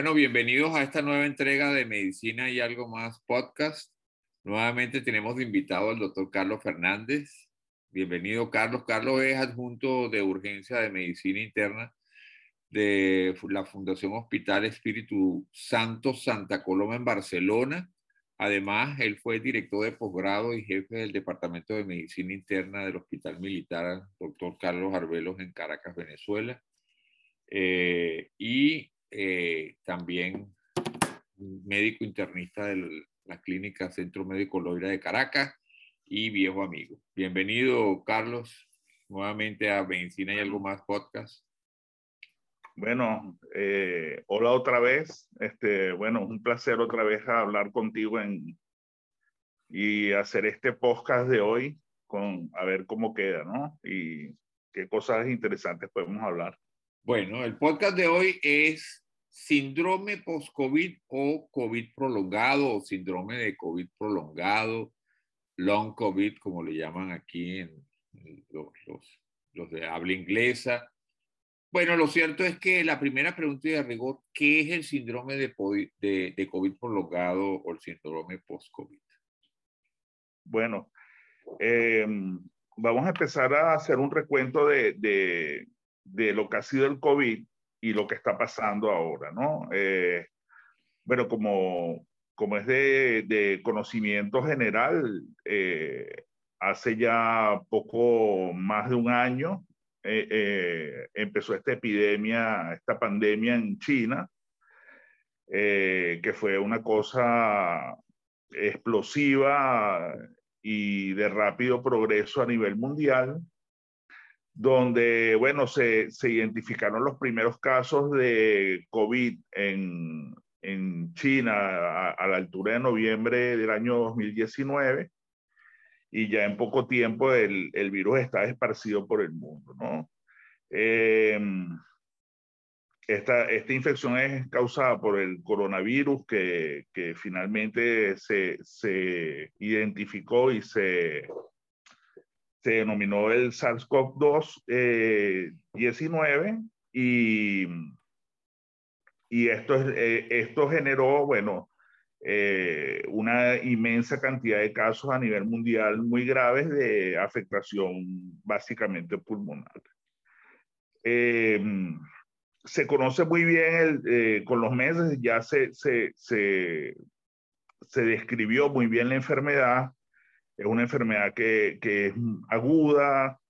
Bueno, bienvenidos a esta nueva entrega de Medicina y algo más podcast. Nuevamente tenemos de invitado al doctor Carlos Fernández. Bienvenido, Carlos. Carlos es adjunto de urgencia de medicina interna de la Fundación Hospital Espíritu Santo Santa Coloma en Barcelona. Además, él fue director de posgrado y jefe del Departamento de Medicina Interna del Hospital Militar, doctor Carlos Arbelos, en Caracas, Venezuela. Eh, y eh, también médico internista de la clínica Centro Médico Loira de Caracas y viejo amigo. Bienvenido, Carlos, nuevamente a Medicina y algo más podcast. Bueno, eh, hola otra vez. Este, bueno, un placer otra vez hablar contigo en, y hacer este podcast de hoy con a ver cómo queda, ¿no? Y qué cosas interesantes podemos hablar. Bueno, el podcast de hoy es síndrome post-COVID o COVID prolongado o síndrome de COVID prolongado, long COVID, como le llaman aquí en los, los, de habla inglesa. Bueno, lo cierto es que la primera pregunta de rigor, ¿qué es el síndrome de, COVID prolongado o el síndrome post-COVID? Bueno, eh, vamos a empezar a hacer un recuento de, de lo que ha sido el COVID y lo que está pasando ahora, ¿no? Eh, bueno, como, como es de, conocimiento general, eh, hace ya poco más de un año eh, empezó esta epidemia, esta pandemia en China, que fue una cosa explosiva y de rápido progreso a nivel mundial donde, bueno, se, se, identificaron los primeros casos de COVID en, en China a, la altura de noviembre del año 2019 y ya en poco tiempo el, el virus está esparcido por el mundo, ¿no? Eh, esta, esta, infección es causada por el coronavirus que, que finalmente se, se identificó y se se denominó el SARS-CoV-2 19 eh, y, y esto, eh, esto generó, bueno, eh, una inmensa cantidad de casos a nivel mundial muy graves de afectación básicamente pulmonar. se conoce muy bien con los meses, ya se, se, se describió muy bien la enfermedad es una enfermedad que, que es aguda,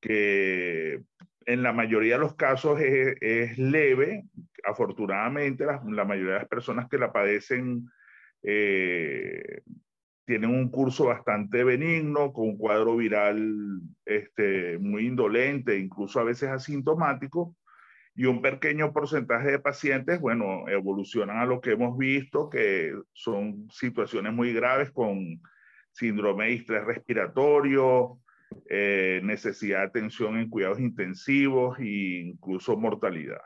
que en la mayoría de los casos es, es leve. Afortunadamente, la, la, mayoría de las personas que la padecen eh, tienen un curso bastante benigno, con un cuadro viral este, muy indolente, incluso a veces asintomático, y un pequeño porcentaje de pacientes, bueno, evolucionan a lo que hemos visto, que son situaciones muy graves con síndrome de estrés respiratorio, eh, necesidad de atención en cuidados intensivos e incluso mortalidad.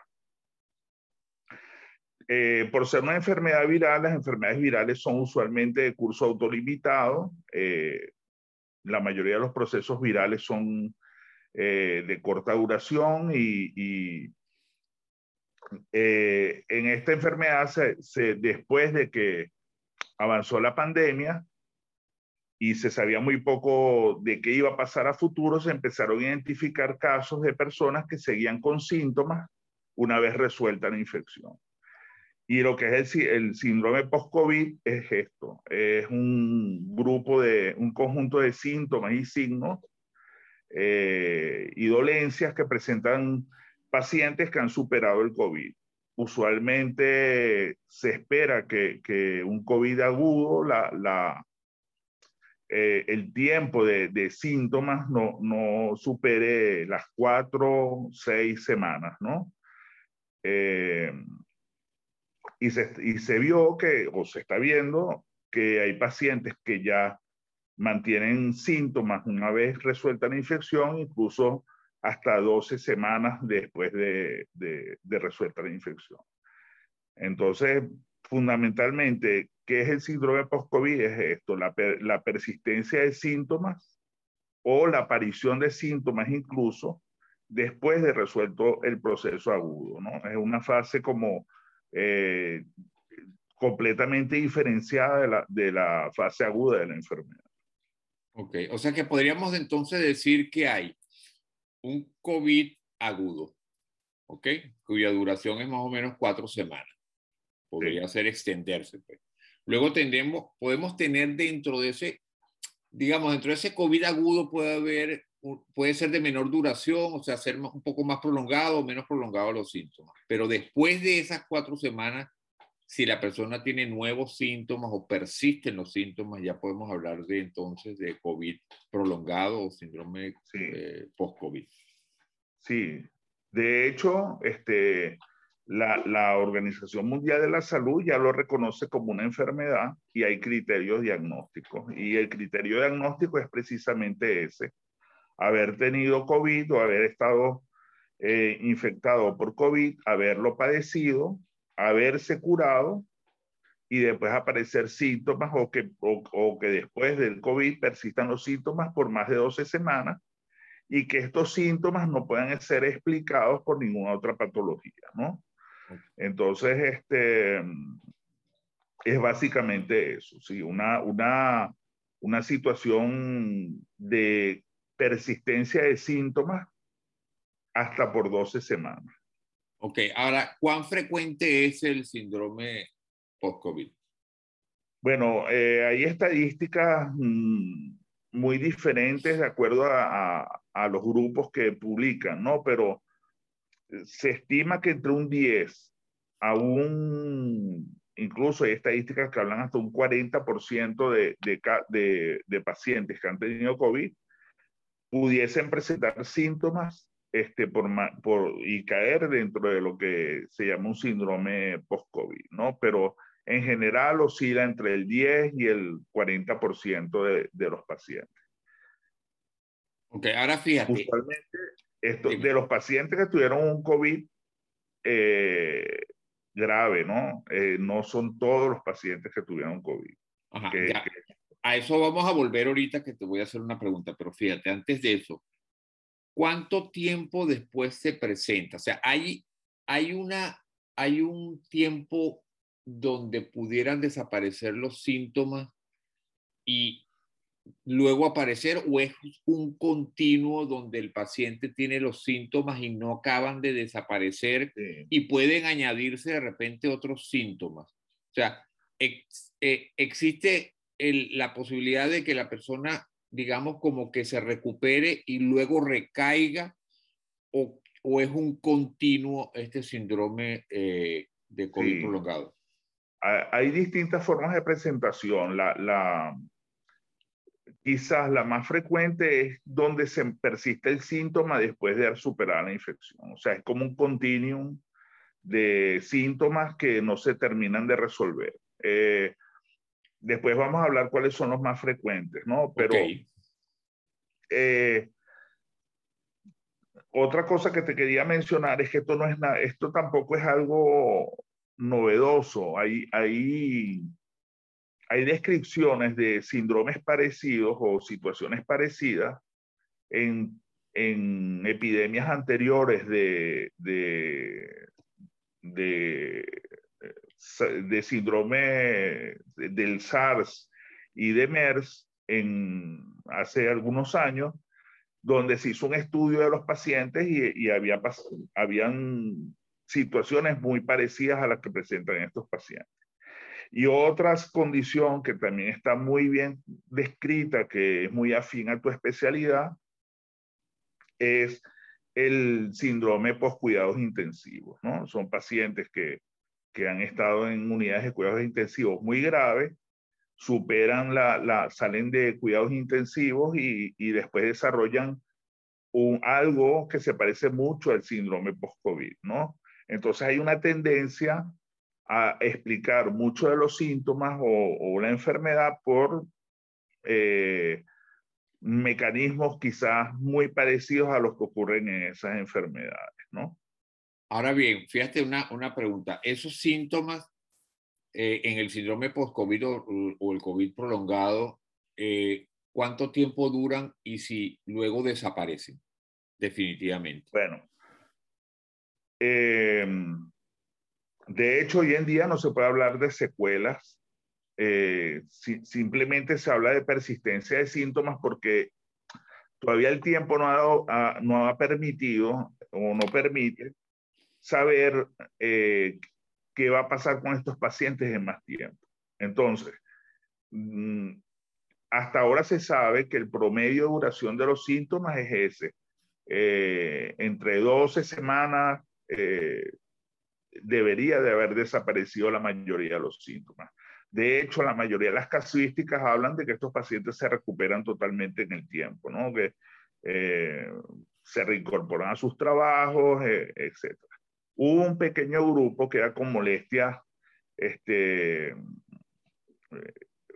Eh, por ser una enfermedad viral, las enfermedades virales son usualmente de curso autolimitado. Eh, la mayoría de los procesos virales son de corta duración y, en esta enfermedad, después de que avanzó la pandemia, y se sabía muy poco de qué iba a pasar a futuro, se empezaron a identificar casos de personas que seguían con síntomas una vez resuelta la infección. Y lo que es el, el síndrome post-COVID es esto, es un grupo de, un conjunto de síntomas y signos eh, y dolencias que presentan pacientes que han superado el COVID. Usualmente se espera que, que un COVID agudo, la, la, eh, el tiempo de, de, síntomas no, no supere las cuatro, seis semanas, ¿no? Eh, y, se, y se vio que, o se está viendo, que hay pacientes que ya mantienen síntomas una vez resuelta la infección, incluso hasta 12 semanas después de, de, de resuelta la infección. Entonces, fundamentalmente, ¿qué es el síndrome post-COVID? Es esto, la, la, persistencia de síntomas o la aparición de síntomas incluso después de resuelto el proceso agudo, ¿no? Es una fase como eh, completamente diferenciada de la, de la fase aguda de la enfermedad. Ok, o sea que podríamos entonces decir que hay un COVID agudo. Cuya duración es más o menos cuatro semanas. Podría ser extenderse. Pues. Luego tendremos, podemos tener dentro de ese, digamos, dentro de ese COVID agudo puede haber, puede ser de menor duración, o sea, ser un poco más prolongado o menos prolongado los síntomas. Pero después de esas cuatro semanas, si la persona tiene nuevos síntomas o persisten los síntomas, ya podemos hablar de entonces de COVID prolongado o síndrome eh, post-COVID. Sí, de hecho, este, la, la, Organización Mundial de la Salud ya lo reconoce como una enfermedad y hay criterios diagnósticos. Y el criterio diagnóstico es precisamente ese, haber tenido COVID o haber estado eh, infectado por COVID, haberlo padecido haberse curado y después aparecer síntomas o que, o, que después del COVID persistan los síntomas por más de 12 semanas y que estos síntomas no puedan ser explicados por ninguna otra patología, ¿no? Entonces, este, es básicamente eso, ¿sí? Una, una, una situación de persistencia de síntomas hasta por 12 semanas. Ok, ahora, ¿cuán frecuente es el síndrome post-COVID? Bueno, eh, hay estadísticas mm, muy diferentes de acuerdo a, los grupos que publican, ¿no? Pero se estima que entre un 10 a un, incluso hay estadísticas que hablan hasta un 40% de, de, de pacientes que han tenido COVID pudiesen presentar síntomas este, por, por, y caer dentro de lo que se llama un síndrome post-COVID, ¿no? Pero en general oscila entre el 10 y el 40% de, de los pacientes. Ok, ahora fíjate. Usualmente, esto, de los pacientes que tuvieron un COVID eh, grave, ¿no? Eh, no son todos los pacientes que tuvieron COVID. Ajá, A eso vamos a volver ahorita que te voy a hacer una pregunta, pero fíjate, antes de eso, ¿cuánto tiempo después se presenta? O sea, hay, hay, una, hay un tiempo donde pudieran desaparecer los síntomas y luego aparecer o es un continuo donde el paciente tiene los síntomas y no acaban de desaparecer y pueden añadirse de repente otros síntomas. O sea, eh, existe la posibilidad de que la persona digamos, como que se recupere y luego recaiga o, o es un continuo este síndrome eh, de COVID prolongado? Hay distintas formas de presentación. La, la, quizás la más frecuente es donde se persiste el síntoma después de haber superado la infección. O sea, es como un continuum de síntomas que no se terminan de resolver. Eh, Después vamos a hablar cuáles son los más frecuentes, ¿no? Pero eh, otra cosa que te quería mencionar es que esto no es nada, esto tampoco es algo novedoso. Hay, hay, hay descripciones de síndromes parecidos o situaciones parecidas en, en epidemias anteriores de, de, de síndrome del SARS y de MERS en, hace algunos años, donde se hizo un estudio de los pacientes y, había, habían situaciones muy parecidas a las que presentan estos pacientes. Y otra condición que también está muy bien descrita, que es muy afín a tu especialidad, es el síndrome post-cuidados intensivos, ¿no? Son pacientes que que han estado en unidades de cuidados intensivos muy graves, superan la, la salen de cuidados intensivos y, y después desarrollan un, algo que se parece mucho al síndrome post-COVID, ¿no? Entonces hay una tendencia a explicar muchos de los síntomas o, o la enfermedad por eh, mecanismos quizás muy parecidos a los que ocurren en esas enfermedades, ¿no? Ahora bien, fíjate una, una pregunta. ¿Esos síntomas eh, en el síndrome post-COVID o, el COVID prolongado, eh, cuánto tiempo duran y si luego desaparecen definitivamente? Bueno, em, De hecho, hoy en día no se puede hablar de secuelas, eh, simplemente se habla de persistencia de síntomas porque todavía el tiempo no ha, no ha permitido o no permite saber eh, qué va a pasar con estos pacientes en más tiempo. Entonces, mm, hasta ahora se sabe que el promedio de duración de los síntomas es ese, eh, entre 12 semanas eh, debería de haber desaparecido la mayoría de los síntomas. De hecho, la mayoría de las casuísticas hablan de que estos pacientes se recuperan totalmente en el tiempo, ¿no? que eh, se reincorporan a sus trabajos, etc. Hubo un pequeño grupo que era con molestias este,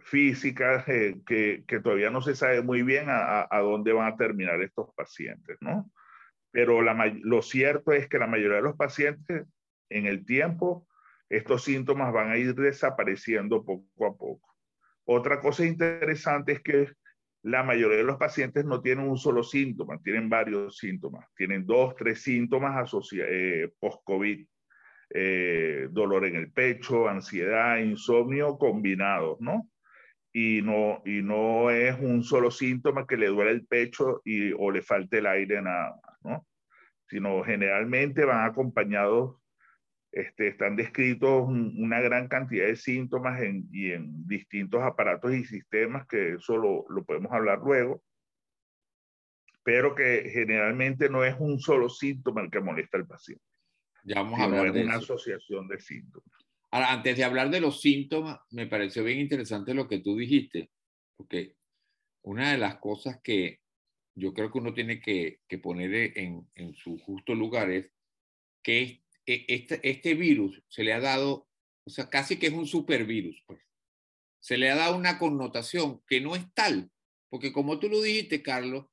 físicas eh, que, que, todavía no se sabe muy bien a, dónde van a terminar estos pacientes, ¿no? Pero lo cierto es que la mayoría de los pacientes en el tiempo, estos síntomas van a ir desapareciendo poco a poco. Otra cosa interesante es que la mayoría de los pacientes no tienen un solo síntoma, tienen varios síntomas, tienen dos, tres síntomas eh, post-COVID. Eh, dolor en el pecho, ansiedad, insomnio combinados, ¿no? y no, y no es un solo síntoma que le duele el pecho y, o le falte el aire nada más, ¿no? Sino generalmente van acompañados, este, están descritos una gran cantidad de síntomas en, y en distintos aparatos y sistemas, que eso lo, lo podemos hablar luego, pero que generalmente no es un solo síntoma el que molesta al paciente. Ya vamos a hablar de una asociación de síntomas. Ahora, antes de hablar de los síntomas, me pareció bien interesante lo que tú dijiste, porque una de las cosas que yo creo que uno tiene que, poner en, su justo lugar es que e, este, este, virus se le ha dado, o sea, casi que es un supervirus, pues. Se le ha dado una connotación que no es tal, porque como tú lo dijiste, Carlos,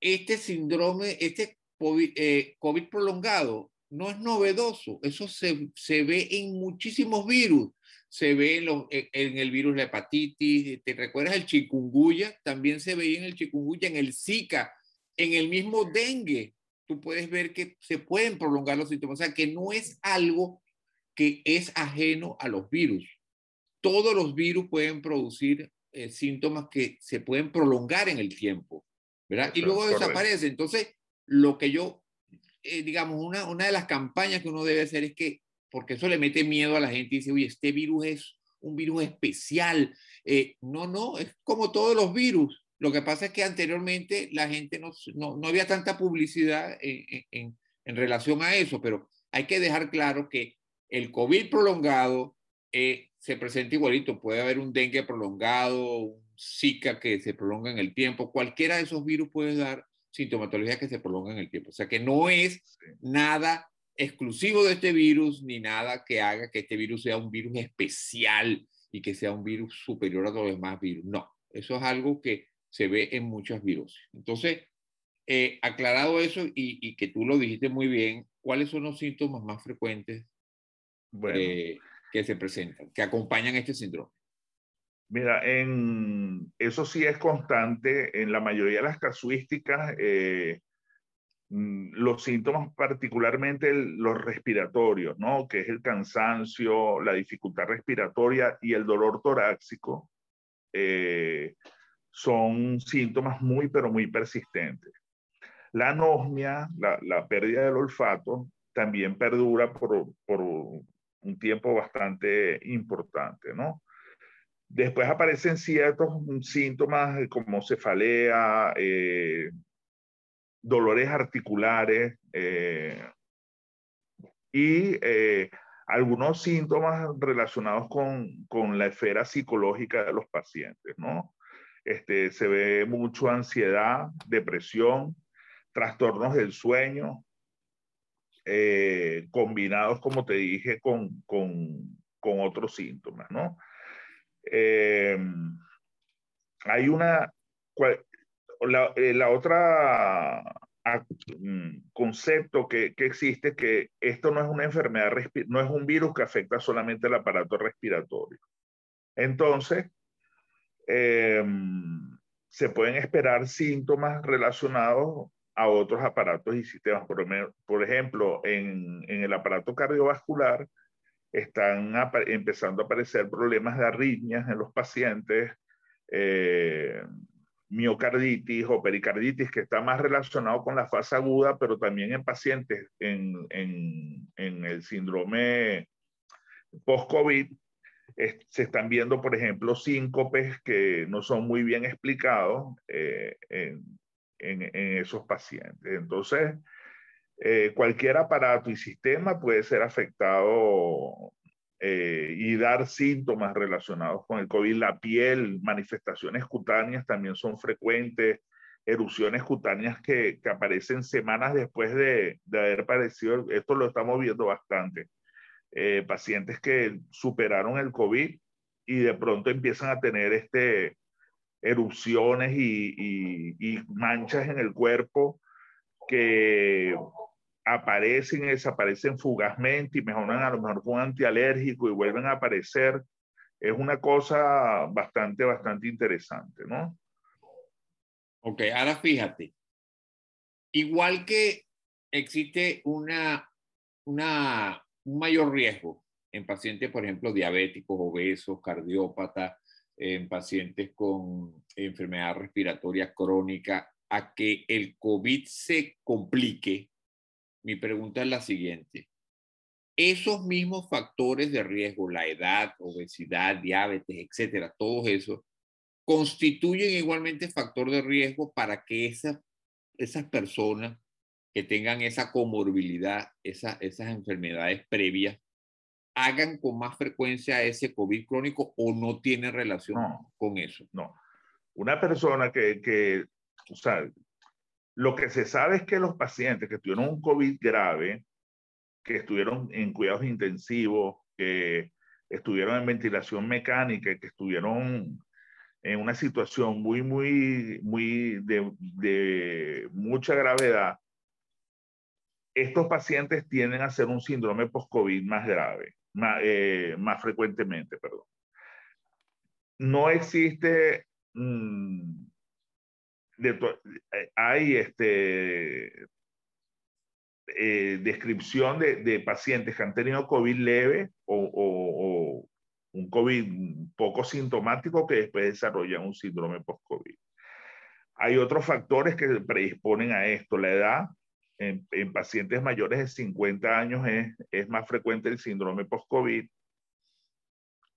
este síndrome, este COVID eh, prolongado no es novedoso, eso se, se ve en muchísimos virus. Se ve en, en, el virus de hepatitis, ¿te recuerdas el chikungunya? También se veía en el chikungunya, en el Zika, en el mismo dengue. Tú puedes ver que se pueden prolongar los síntomas, o sea, que no es algo que es ajeno a los virus. Todos los virus pueden producir eh, síntomas que se pueden prolongar en el tiempo, ¿verdad? y luego desaparece. Entonces, lo que yo eh, digamos, una, una de las campañas que uno debe hacer es que, porque eso le mete miedo a la gente y dice, oye, este virus es un virus especial. Eh, no, no, es como todos los virus. Lo que pasa es que anteriormente la gente no, no, no había tanta publicidad en, en, en, relación a eso, pero hay que dejar claro que el COVID prolongado eh, se presenta igualito. Puede haber un dengue prolongado, un Zika que se prolonga en el tiempo. Cualquiera de esos virus puede dar sintomatología que se prolonga en el tiempo. O sea que no es nada exclusivo de este virus ni nada que haga que este virus sea un virus especial y que sea un virus superior a los demás virus. No, eso es algo que se ve en muchos virus. Entonces, eh, aclarado eso y, que tú lo dijiste muy bien, ¿cuáles son los síntomas más frecuentes eh, que se presentan, que acompañan este síndrome? Mira, en, eso sí es constante. En la mayoría de las casuísticas, eh, mm, los síntomas, particularmente los respiratorios, ¿no? Que es el cansancio, la dificultad respiratoria y el dolor torácico, eh, son síntomas muy, pero muy persistentes. La anosmia, la, pérdida del olfato, también perdura por, por un tiempo bastante importante, ¿no? Después aparecen ciertos síntomas como cefalea, eh, dolores articulares eh, y eh, algunos síntomas relacionados con, con, la esfera psicológica de los pacientes, ¿no? Este, se ve mucho ansiedad, depresión, trastornos del sueño, combinados, como te dije, con, con, con otros síntomas, ¿no? Eh, hay una, la, eh, la otra mm, concepto que, que, existe que esto no es una enfermedad, no es un virus que afecta solamente el aparato respiratorio. Entonces, eh, se pueden esperar síntomas relacionados a otros aparatos y sistemas. Por, por ejemplo, en, el aparato cardiovascular están empezando a aparecer problemas de arritmias en los pacientes, eh, miocarditis o pericarditis, que está más relacionado con la fase aguda, pero también en pacientes en, en, en el síndrome post-COVID, se están viendo, por ejemplo, síncopes que no son muy bien explicados eh, en, esos pacientes. Entonces, eh, cualquier aparato y sistema puede ser afectado eh, y dar síntomas relacionados con el COVID. La piel, manifestaciones cutáneas también son frecuentes, erupciones cutáneas que, que aparecen semanas después de, de, haber padecido, esto lo estamos viendo bastante, eh, pacientes que superaron el COVID y de pronto empiezan a tener este, erupciones y, y, y manchas en el cuerpo que aparecen y desaparecen fugazmente y mejoran a lo mejor con antialérgico y vuelven a aparecer. Es una cosa bastante, bastante interesante, ¿no? Ok, ahora fíjate, igual que existe una, una, un mayor riesgo en pacientes, por ejemplo, diabéticos, obesos, cardiópatas, en pacientes con enfermedad respiratoria crónica, a que el COVID se complique mi pregunta es la siguiente. Esos mismos factores de riesgo, la edad, obesidad, diabetes, etcétera, todos esos, constituyen igualmente factor de riesgo para que esas, esas personas que tengan esa comorbilidad, esa, esas enfermedades previas, hagan con más frecuencia ese COVID crónico o no tiene relación con eso. No. Una persona que, que o sea, lo que se sabe es que los pacientes que tuvieron un COVID grave, que estuvieron en cuidados intensivos, que estuvieron en ventilación mecánica, que estuvieron en una situación muy, muy, muy de, de mucha gravedad, estos pacientes tienden a hacer un síndrome post-COVID más grave, más, eh, más, frecuentemente, perdón. No existe eh, hay este, eh, descripción de, pacientes que han tenido COVID leve o, un COVID poco sintomático que después desarrollan un síndrome post-COVID. Hay otros factores que predisponen a esto. La edad, en, pacientes mayores de 50 años es, es más frecuente el síndrome post-COVID.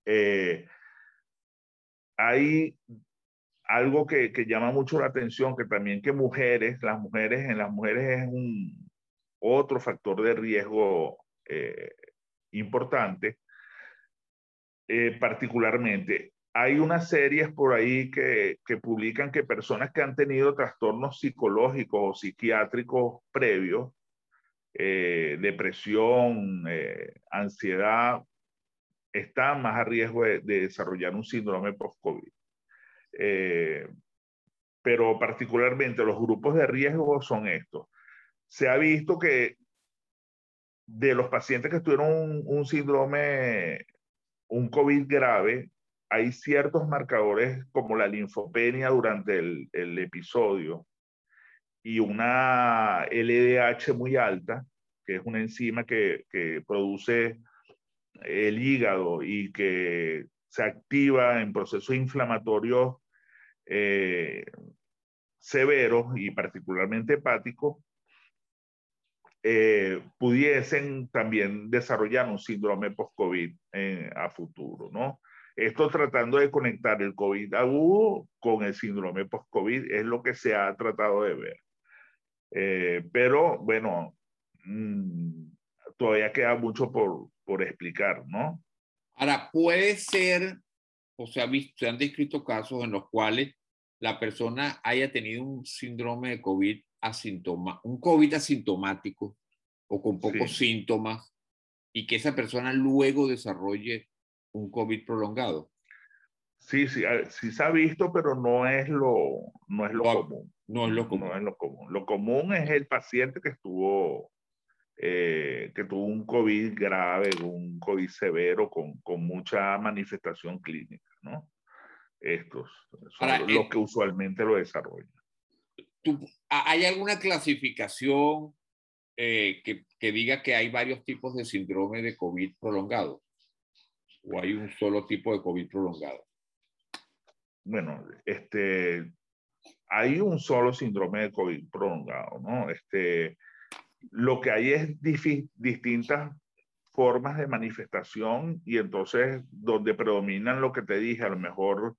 Eh, hay algo que, que, llama mucho la atención, que también que mujeres, las mujeres, en las mujeres es un otro factor de riesgo eh, importante, eh, particularmente. Hay unas series por ahí que, que, publican que personas que han tenido trastornos psicológicos o psiquiátricos previos, eh, depresión, ansiedad, están más a riesgo de, de desarrollar un síndrome post-COVID. Eh, pero particularmente los grupos de riesgo son estos. Se ha visto que de los pacientes que tuvieron un, síndrome, un COVID grave, hay ciertos marcadores como la linfopenia durante el, episodio y una LDH muy alta, que es una enzima que, que produce el hígado y que se activa en procesos inflamatorios eh, severos y particularmente hepáticos, eh, pudiesen también desarrollar un síndrome post-COVID eh, a futuro, ¿no? Esto tratando de conectar el COVID agudo con el síndrome post-COVID es lo que se ha tratado de ver. pero bueno, mm, todavía queda mucho por, por explicar, ¿no? Ahora, puede ser o se, ha visto, se han descrito casos en los cuales la persona haya tenido un síndrome de COVID asintoma, un COVID asintomático o con pocos síntomas y que esa persona luego desarrolle un COVID prolongado. Sí, sí, sí se ha visto, pero no es lo, no es lo común. No es lo común. No es lo común. Lo común es el paciente que estuvo eh, que tuvo un COVID grave, un COVID severo con, con mucha manifestación clínica, ¿no? Estos son los eh, que usualmente lo desarrollan. ¿Hay alguna clasificación eh, que, que, diga que hay varios tipos de síndrome de COVID prolongado? ¿O hay un solo tipo de COVID prolongado? Bueno, este, hay un solo síndrome de COVID prolongado, ¿no? Este, lo que hay es distintas formas de manifestación y entonces donde predominan lo que te dije, a lo mejor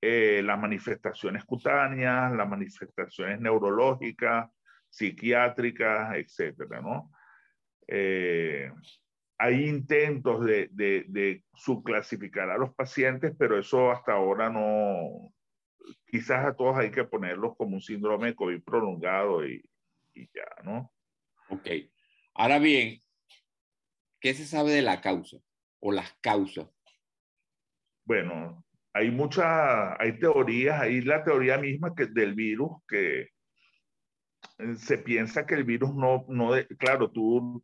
eh, las manifestaciones cutáneas, las manifestaciones neurológicas, psiquiátricas, etcétera, ¿no? Eh, hay intentos de, de, subclasificar a los pacientes, pero eso hasta ahora no, quizás a todos hay que ponerlos como un síndrome de COVID prolongado y, y ya, ¿no? Ok. Ahora bien, ¿qué se sabe de la causa o las causas? Bueno, hay muchas, hay teorías, hay la teoría misma que del virus que eh, se piensa que el virus no, no claro, tú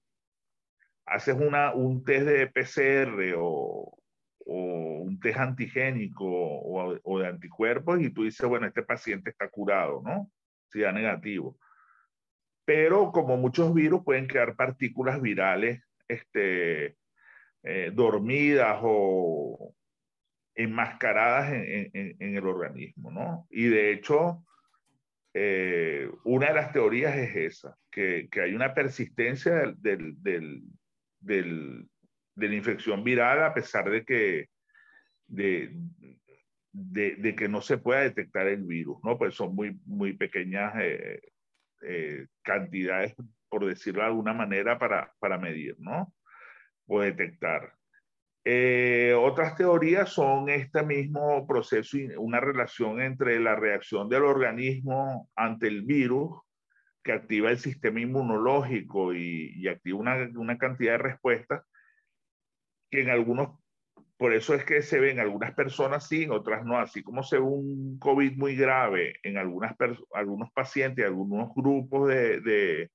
haces una, un test de PCR o, o un test antigénico o, de anticuerpos y tú dices, bueno, este paciente está curado, ¿no? Si da negativo. Pero como muchos virus pueden quedar partículas virales este, eh, dormidas o enmascaradas en, el organismo, ¿no? Y de hecho, eh, una de las teorías es esa, que, que hay una persistencia del, de la infección viral a pesar de que, de, de, que no se pueda detectar el virus, ¿no? Pues son muy, muy pequeñas eh, eh, cantidades, por decirlo de alguna manera, para, para medir, ¿no? O detectar. Eh, otras teorías son este mismo proceso, una relación entre la reacción del organismo ante el virus que activa el sistema inmunológico y, activa una, una, cantidad de respuestas que en algunos, por eso es que se ven algunas personas sí, otras no, así como se ve un COVID muy grave en algunas algunos pacientes, algunos grupos de, de,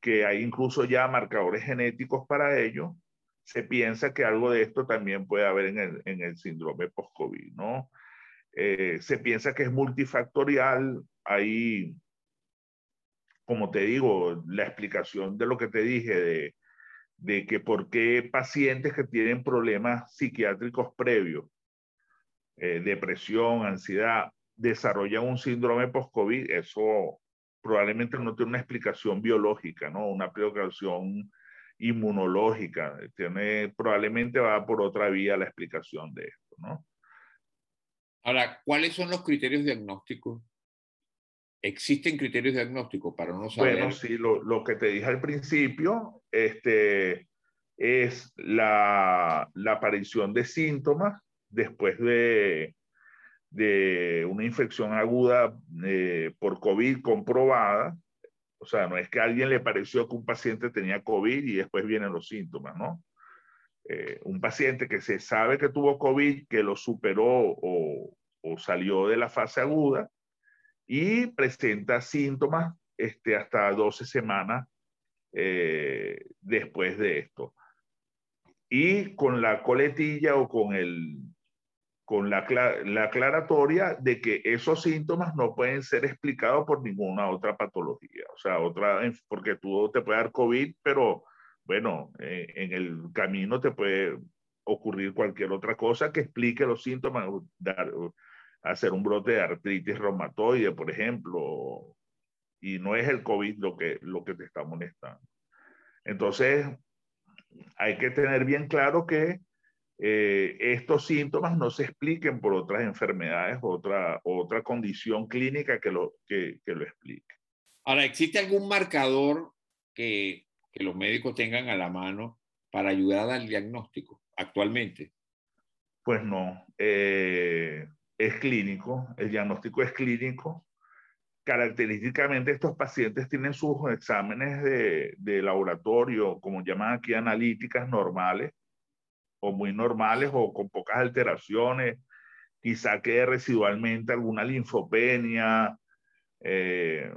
que hay incluso ya marcadores genéticos para ello, se piensa que algo de esto también puede haber en el, en el síndrome post-COVID, ¿no? Eh, se piensa que es multifactorial, hay, como te digo, la explicación de lo que te dije, de, que por qué pacientes que tienen problemas psiquiátricos previos, eh, depresión, ansiedad, desarrollan un síndrome post-COVID, eso probablemente no tiene una explicación biológica, ¿no? Una explicación inmunológica. Tiene, probablemente va por otra vía la explicación de esto, ¿no? Ahora, ¿cuáles son los criterios diagnósticos? ¿Existen criterios diagnósticos para no saber? Bueno, sí, lo, que te dije al principio este, es la, la aparición de síntomas después de, de una infección aguda eh, por COVID comprobada, o sea, no es que a alguien le pareció que un paciente tenía COVID y después vienen los síntomas, ¿no? Eh, un paciente que se sabe que tuvo COVID, que lo superó o, o salió de la fase aguda y presenta síntomas este, hasta 12 semanas eh, después de esto. Y con la coletilla o con el, con la, la aclaratoria de que esos síntomas no pueden ser explicados por ninguna otra patología. O sea, otra, porque tú te puede dar COVID, pero bueno, eh, en el camino te puede ocurrir cualquier otra cosa que explique los síntomas, dar, hacer un brote de artritis reumatoide, por ejemplo, y no es el COVID lo que, lo que te está molestando. Entonces, hay que tener bien claro que eh, estos síntomas no se expliquen por otras enfermedades, otra, otra condición clínica que lo, que, que lo explique. Ahora, ¿existe algún marcador que, que, los médicos tengan a la mano para ayudar al diagnóstico actualmente? Pues no, eh, es clínico, el diagnóstico es clínico. Característicamente estos pacientes tienen sus exámenes de, de laboratorio, como llaman aquí, analíticas normales, o muy normales o con pocas alteraciones, quizá quede residualmente alguna linfopenia, eh,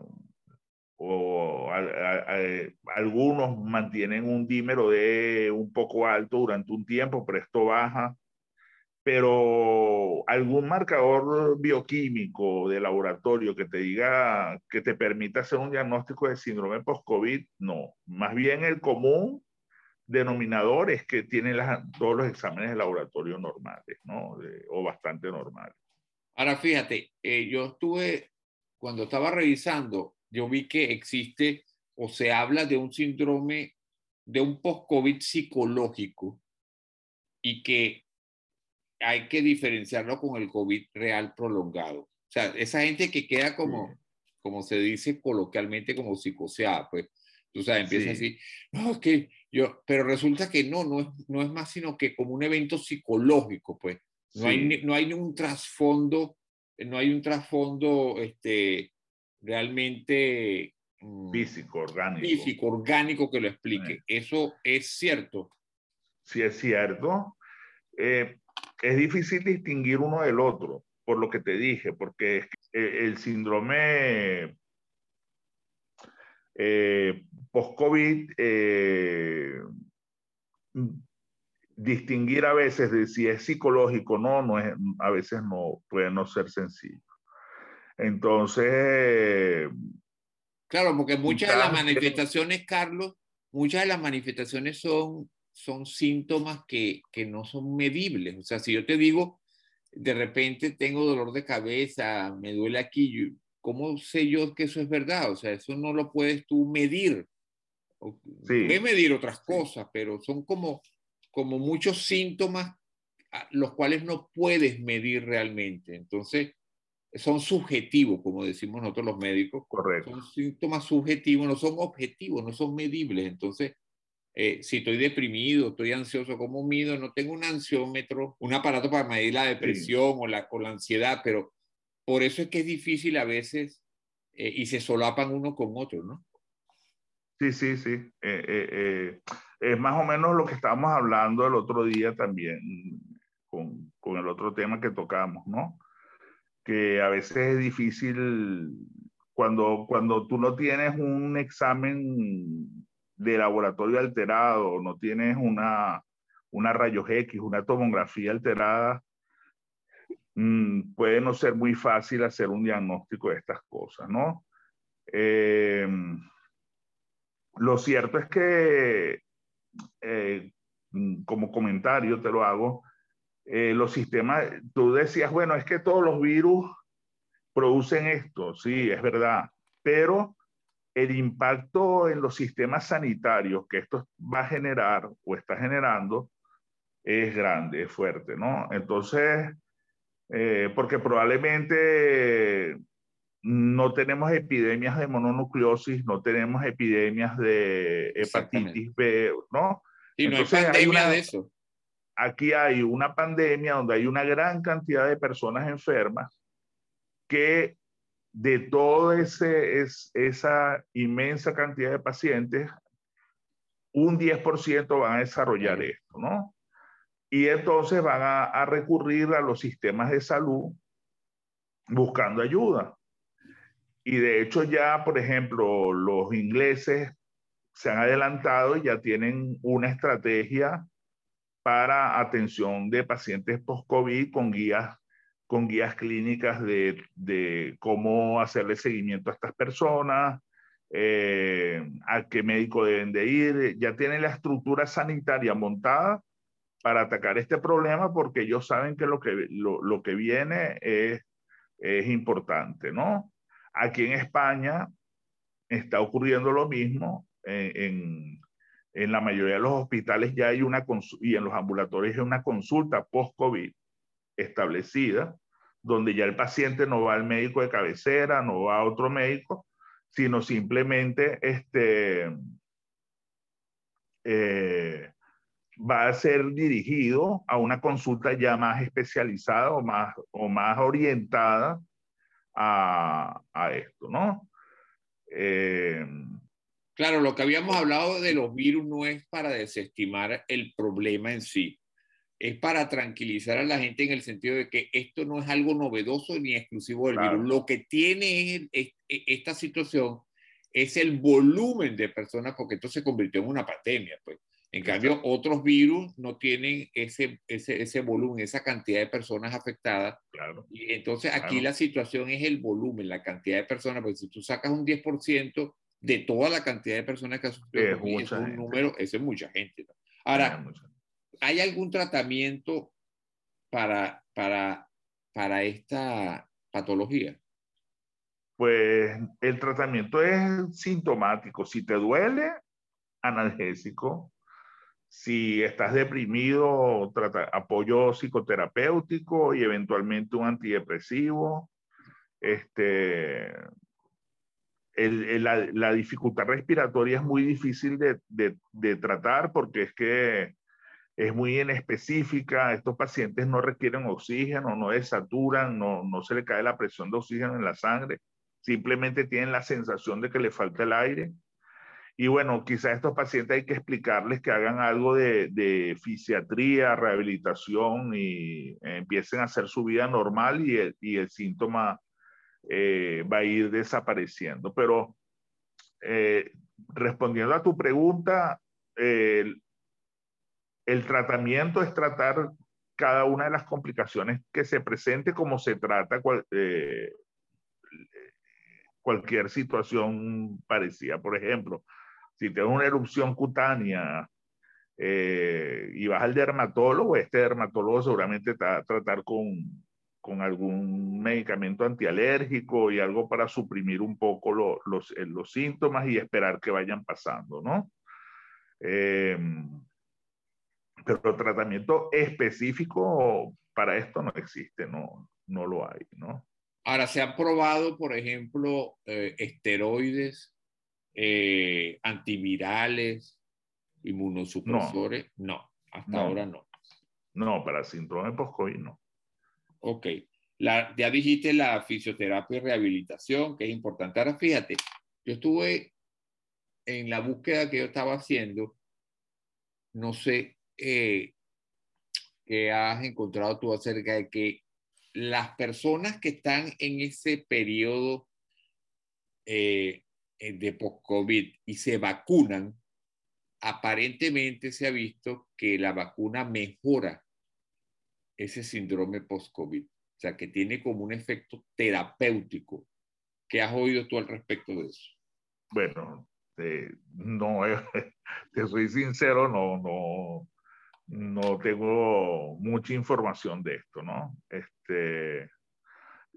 o algunos mantienen un dímero de un poco alto durante un tiempo, pero esto baja. Pero algún marcador bioquímico de laboratorio que te diga, que te permita hacer un diagnóstico de síndrome post-COVID, no. Más bien el común denominador es que tiene todos los exámenes de laboratorio normales, ¿no? o bastante normales. Ahora, fíjate, eh, yo estuve, cuando estaba revisando, yo vi que existe o se habla de un síndrome, de un post-COVID psicológico y que hay que diferenciarlo con el COVID real prolongado. O sea, esa gente que queda como, como se dice coloquialmente, como psicoseada, pues, tú sabes, empieza así, no, es que yo, pero resulta que no, no es, no es más sino que como un evento psicológico, pues, no, hay, no hay un trasfondo, no hay un trasfondo este, realmente mm, físico, orgánico. Físico, orgánico que lo explique. Eso es cierto. Sí, es cierto. Eh, es difícil distinguir uno del otro, por lo que te dije, porque el síndrome eh, post-COVID, eh, distinguir a veces de si es psicológico no, no es, a veces no puede no ser sencillo. Entonces... Claro, porque muchas de las manifestaciones, Carlos, muchas de las manifestaciones son, son síntomas que, que no son medibles. O sea, si yo te digo, de repente tengo dolor de cabeza, me duele aquí, ¿cómo sé yo que eso es verdad? O sea, eso no lo puedes tú medir. Sí. Puedes medir otras cosas, pero son como, como muchos síntomas los cuales no puedes medir realmente. Entonces, son subjetivos, como decimos nosotros los médicos. Correcto. Son síntomas subjetivos, no son objetivos, no son medibles. Entonces, eh, si estoy deprimido, estoy ansioso, como mido, no tengo un ansiómetro, un aparato para medir la depresión o, la, la ansiedad, pero por eso es que es difícil a veces eh, y se solapan uno con otro, ¿no? Sí, sí, sí. Eh, es más o menos lo que estábamos hablando el otro día también con, con el otro tema que tocamos, ¿no? que a veces es difícil cuando, cuando tú no tienes un examen de laboratorio alterado, no tienes una, una rayos X, una tomografía alterada, mm, puede no ser muy fácil hacer un diagnóstico de estas cosas, ¿no? Eh, lo cierto es que, eh, como comentario te lo hago, eh, los sistemas, tú decías, bueno, es que todos los virus producen esto, sí, es verdad, pero el impacto en los sistemas sanitarios que esto va a generar o está generando es grande, es fuerte, ¿no? Entonces, eh, porque probablemente no tenemos epidemias de mononucleosis, no tenemos epidemias de hepatitis B, ¿no? Y no hay pandemia de eso aquí hay una pandemia donde hay una gran cantidad de personas enfermas que de toda esa inmensa cantidad de pacientes, un 10% van a desarrollar esto, ¿no? Y entonces van a, recurrir a los sistemas de salud buscando ayuda. Y de hecho ya, por ejemplo, los ingleses se han adelantado y ya tienen una estrategia para atención de pacientes post-COVID con guías, con guías clínicas de, de, cómo hacerle seguimiento a estas personas, eh, a qué médico deben de ir. Ya tienen la estructura sanitaria montada para atacar este problema porque ellos saben que lo que, lo, lo que viene es, es importante, ¿no? Aquí en España está ocurriendo lo mismo en, en la mayoría de los hospitales ya hay una y en los ambulatorios hay una consulta post-COVID establecida, donde ya el paciente no va al médico de cabecera, no va a otro médico, sino simplemente este, eh, va a ser dirigido a una consulta ya más especializada o más, o más orientada a, a esto, ¿no? Eh, Claro, lo que habíamos hablado de los virus no es para desestimar el problema en sí, es para tranquilizar a la gente en el sentido de que esto no es algo novedoso ni exclusivo del virus. Lo que tiene e, esta situación es el volumen de personas, porque esto se convirtió en una pandemia. Pues. En cambio, otros virus no tienen ese, ese, ese, volumen, esa cantidad de personas afectadas. Claro. Y entonces aquí la situación es el volumen, la cantidad de personas, porque si tú sacas un 10%, de toda la cantidad de personas que ha sufrido es, mucha es un gente. número, eso es mucha gente. Ahora, ¿hay algún tratamiento para, para, para esta patología? Pues el tratamiento es sintomático. Si te duele, analgésico. Si estás deprimido, trata, apoyo psicoterapéutico y eventualmente un antidepresivo. Este, la, dificultad respiratoria es muy difícil de, de, tratar porque es que es muy inespecífica. Estos pacientes no requieren oxígeno, no desaturan, no, no se le cae la presión de oxígeno en la sangre. Simplemente tienen la sensación de que le falta el aire. Y bueno, quizás estos pacientes hay que explicarles que hagan algo de, de fisiatría, rehabilitación y empiecen a hacer su vida normal y el, y el síntoma eh, va a ir desapareciendo. Pero eh, respondiendo a tu pregunta, eh, el, tratamiento es tratar cada una de las complicaciones que se presente como se trata eh, cualquier situación parecida. Por ejemplo, si tienes una erupción cutánea eh, y vas al dermatólogo, este dermatólogo seguramente te a tratar con, con algún medicamento antialérgico y algo para suprimir un poco lo, los, los, síntomas y esperar que vayan pasando, ¿no? Eh, pero tratamiento específico para esto no existe, no, no lo hay, ¿no? Ahora, se han probado, por ejemplo, eh, esteroides, eh, antivirales, inmunosupresores. No, no hasta no. ahora no. No, para síndrome post-COVID no. Ok. La, ya dijiste la fisioterapia y rehabilitación, que es importante. Ahora fíjate, yo estuve en la búsqueda que yo estaba haciendo, no sé eh, qué has encontrado tú acerca de que las personas que están en ese periodo eh, de post-COVID y se vacunan, aparentemente se ha visto que la vacuna mejora ese síndrome post-COVID. O sea, que tiene como un efecto terapéutico. ¿Qué has oído tú al respecto de eso? Bueno, eh, no, eh, te soy sincero, no, no, no tengo mucha información de esto, ¿no? Este,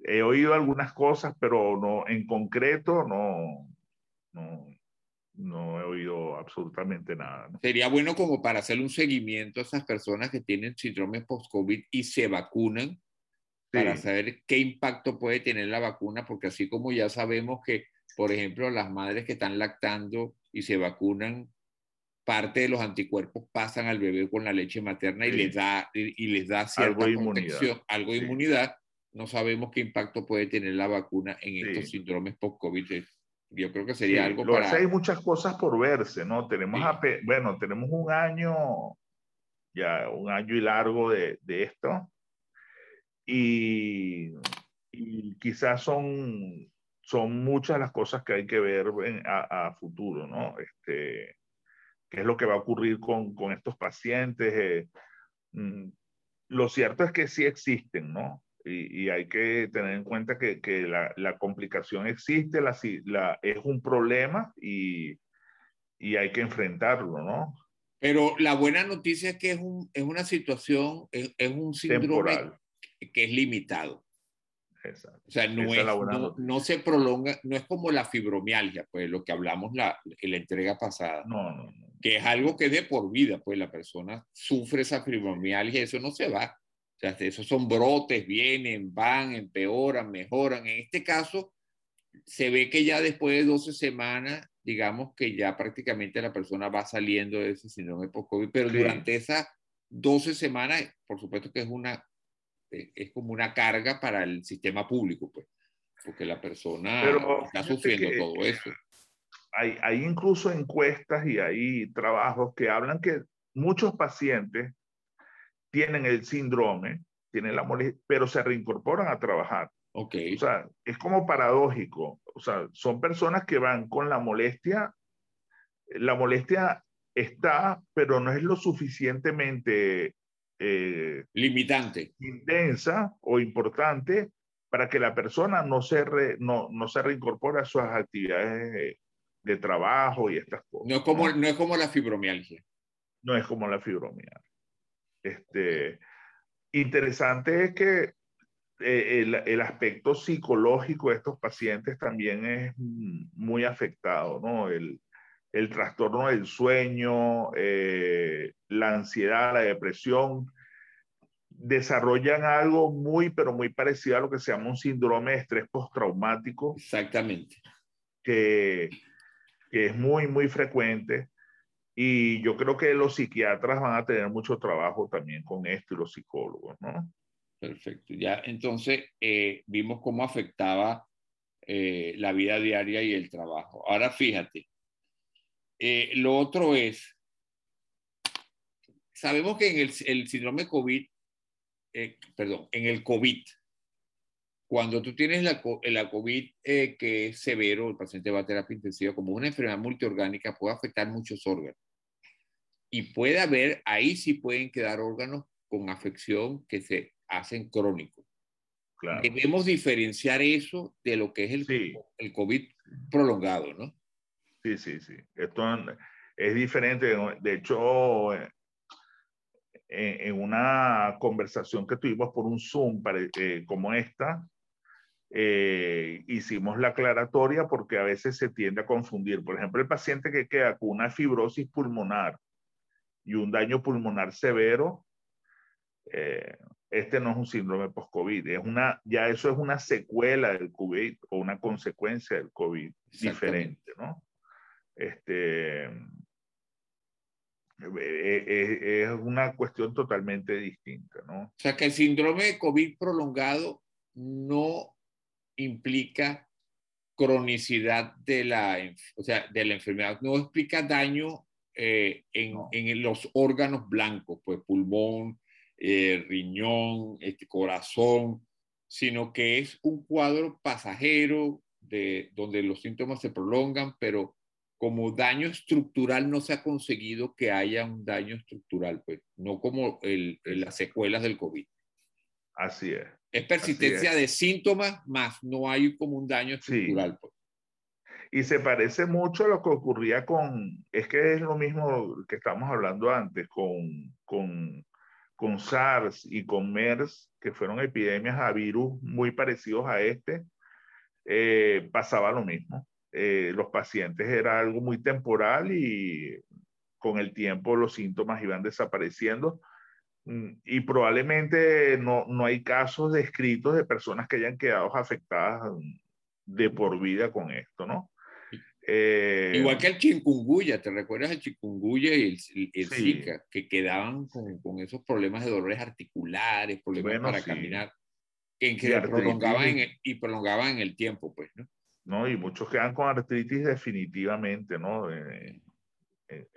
he oído algunas cosas, pero no, en concreto no, no, no he oído absolutamente nada. ¿no? Sería bueno como para hacer un seguimiento a esas personas que tienen síndrome post-COVID y se vacunan sí. para saber qué impacto puede tener la vacuna, porque así como ya sabemos que, por ejemplo, las madres que están lactando y se vacunan, parte de los anticuerpos pasan al bebé con la leche materna sí. y les da y, y les da cierta algo protección, inmunidad. algo de sí. inmunidad. No sabemos qué impacto puede tener la vacuna en estos síndromes post-COVID. Yo creo que sería algo lo para... Hay muchas cosas por verse, ¿no? Tenemos, bueno, tenemos un año, ya un año y largo de, de esto. Y, y quizás son, son muchas las cosas que hay que ver en, a, a, futuro, ¿no? Este, ¿Qué es lo que va a ocurrir con, con estos pacientes? Eh, mm, lo cierto es que sí existen, ¿no? Y, y, hay que tener en cuenta que, que la, la, complicación existe, la, la, es un problema y, y, hay que enfrentarlo, ¿no? Pero la buena noticia es que es, un, es una situación, es, es un síndrome Temporal. que es limitado. Exacto. O sea, no, es, no, no, se prolonga, no es como la fibromialgia, pues lo que hablamos la, en la entrega pasada. No, no, no. Que es algo que de por vida, pues la persona sufre esa fibromialgia, eso no se va. O sea, esos son brotes, vienen, van, empeoran, mejoran. En este caso, se ve que ya después de 12 semanas, digamos que ya prácticamente la persona va saliendo de ese síndrome post-COVID, pero sí. durante esas 12 semanas, por supuesto que es una, es como una carga para el sistema público, pues, porque la persona pero, está sufriendo todo eso. Hay, hay incluso encuestas y hay trabajos que hablan que muchos pacientes tienen el síndrome, tienen la molestia, pero se reincorporan a trabajar. Ok. O sea, es como paradójico. O sea, son personas que van con la molestia. La molestia está, pero no es lo suficientemente eh, limitante, intensa o importante para que la persona no se, re, no, no se reincorpore a sus actividades de trabajo y estas cosas. No es como, ¿no? es como la fibromialgia. No es como la fibromialgia. Este, interesante es que eh, el, el, aspecto psicológico de estos pacientes también es muy afectado, ¿no? El, el trastorno del sueño, eh, la ansiedad, la depresión, desarrollan algo muy, pero muy parecido a lo que se llama un síndrome de estrés postraumático. Exactamente. Que, que es muy, muy frecuente. Y yo creo que los psiquiatras van a tener mucho trabajo también con esto y los psicólogos, ¿no? Perfecto. Ya entonces eh, vimos cómo afectaba eh, la vida diaria y el trabajo. Ahora fíjate, eh, lo otro es, sabemos que en el, el síndrome COVID, perdón, en el COVID, cuando tú tienes la, la COVID que es severo, el paciente va a terapia intensiva, como una enfermedad multiorgánica, puede afectar muchos órganos. Y puede haber, ahí sí pueden quedar órganos con afección que se hacen crónicos. Claro. Debemos diferenciar eso de lo que es el, sí. el COVID prolongado, ¿no? Sí, sí, sí. Esto es diferente. De hecho, en, en una conversación que tuvimos por un Zoom para, eh, como esta, eh, hicimos la aclaratoria porque a veces se tiende a confundir. Por ejemplo, el paciente que queda con una fibrosis pulmonar y un daño pulmonar severo, eh, este no es un síndrome post-COVID, es una, ya eso es una secuela del COVID o una consecuencia del COVID diferente, ¿no? Este, eh, eh, es, una cuestión totalmente distinta, ¿no? O sea que el síndrome de COVID prolongado no implica cronicidad de la, o sea, de la enfermedad, no explica daño eh, en, no. en, los órganos blancos, pues pulmón, eh, riñón, este, corazón, sino que es un cuadro pasajero de, donde los síntomas se prolongan, pero como daño estructural no se ha conseguido que haya un daño estructural, pues no como el, las secuelas del COVID. Así es. Es persistencia es. de síntomas, más no hay como un daño estructural. Sí. Pues. Y se parece mucho a lo que ocurría con, es que es lo mismo que estamos hablando antes, con, con con SARS y con MERS, que fueron epidemias a virus muy parecidos a este, eh, pasaba lo mismo. Eh, los pacientes era algo muy temporal y con el tiempo los síntomas iban desapareciendo y probablemente no, no hay casos descritos de personas que hayan quedado afectadas de por vida con esto, ¿no? Eh, Igual que el chikungunya, ¿te recuerdas el chikungunya y el, el sí. Zika? Que quedaban con, con, esos problemas de dolores articulares, problemas bueno, para sí. caminar, que, que y prolongaban en el, y prolongaban el tiempo, pues, ¿no? No, y muchos quedan con artritis definitivamente, ¿no? En, en,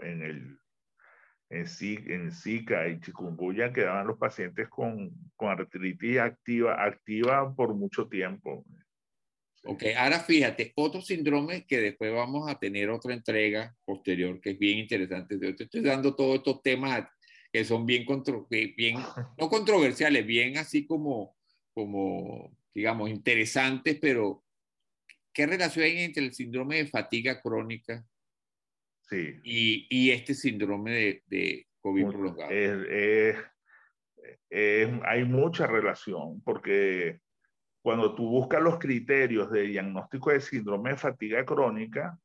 en el en, en Zika y chikungunya quedaban los pacientes con, con artritis activa, activa por mucho tiempo. Ok, ahora fíjate, otro síndrome que después vamos a tener otra entrega posterior que es bien interesante. Yo te estoy dando todos estos temas que son bien, contro bien no controversiales, bien así como, como, digamos, interesantes, pero ¿qué relación hay entre el síndrome de fatiga crónica sí. y, y este síndrome de, de COVID prolongado? Es, es, es, hay mucha relación porque cuando tú buscas los criterios de diagnóstico de síndrome de fatiga crónica,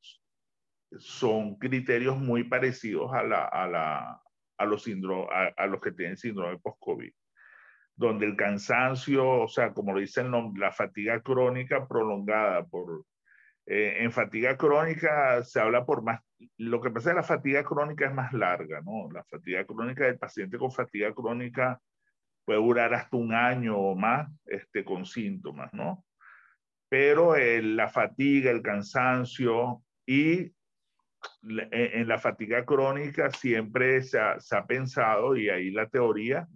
son criterios muy parecidos a, la, a, la, a, los, a, a los que tienen síndrome post-COVID, donde el cansancio, o sea, como lo dice el nombre, la fatiga crónica prolongada por... Eh, en fatiga crónica se habla por más, lo que pasa es que la fatiga crónica es más larga, ¿no? La fatiga crónica del paciente con fatiga crónica puede durar hasta un año o más este, con síntomas, ¿no? Pero eh, la fatiga, el cansancio y en, en la fatiga crónica siempre se ha, se ha, pensado, y ahí la teoría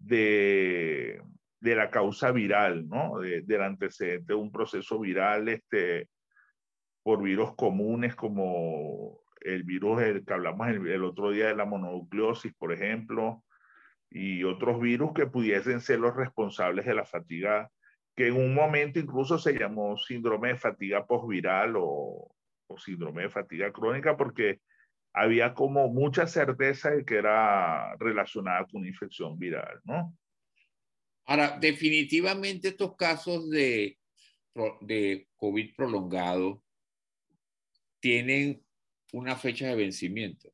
de, de la causa viral, ¿no? De, del antecedente de un proceso viral este, por virus comunes como el virus el que hablamos el, el otro día de la mononucleosis, por ejemplo, y otros virus que pudiesen ser los responsables de la fatiga, que en un momento incluso se llamó síndrome de fatiga postviral o, o síndrome de fatiga crónica porque había como mucha certeza de que era relacionada con una infección viral, ¿no? Ahora, definitivamente estos casos de, de COVID prolongado tienen una fecha de vencimiento.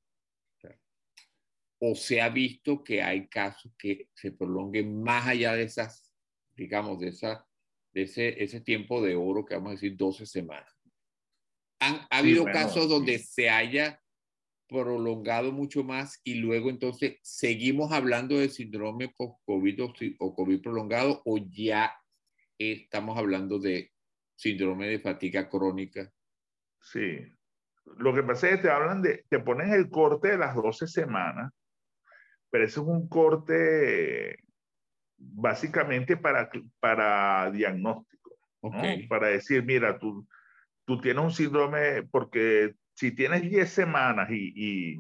O se ha visto que hay casos que se prolonguen más allá de esas, digamos, de, esa, de ese, ese tiempo de oro que vamos a decir 12 semanas. Han, ha habido casos donde se haya prolongado mucho más y luego entonces seguimos hablando de síndrome post-COVID o, COVID prolongado o ya estamos hablando de síndrome de fatiga crónica. Sí. Lo que pasa es que te hablan de, te ponen el corte de las 12 semanas, pero eso es un corte básicamente para, para diagnóstico, para decir, mira, tú, tú tienes un síndrome porque si tienes 10 semanas y,